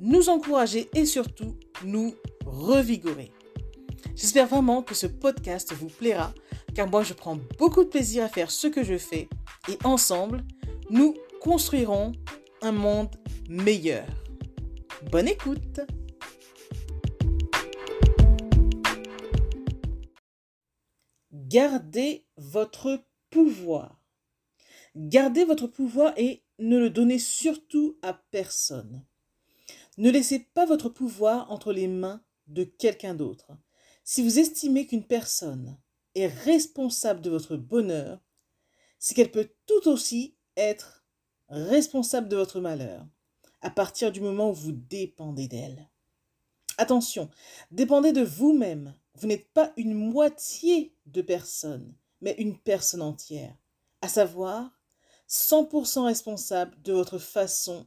nous encourager et surtout nous revigorer. J'espère vraiment que ce podcast vous plaira car moi je prends beaucoup de plaisir à faire ce que je fais et ensemble, nous construirons un monde meilleur. Bonne écoute Gardez votre pouvoir. Gardez votre pouvoir et ne le donnez surtout à personne. Ne laissez pas votre pouvoir entre les mains de quelqu'un d'autre. Si vous estimez qu'une personne est responsable de votre bonheur, c'est qu'elle peut tout aussi être responsable de votre malheur à partir du moment où vous dépendez d'elle. Attention, dépendez de vous-même. Vous n'êtes pas une moitié de personne, mais une personne entière, à savoir 100% responsable de votre façon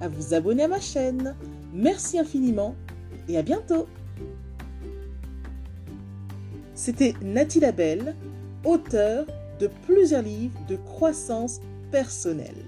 à vous abonner à ma chaîne. Merci infiniment et à bientôt. C'était Nathalie Labelle, auteure de plusieurs livres de croissance personnelle.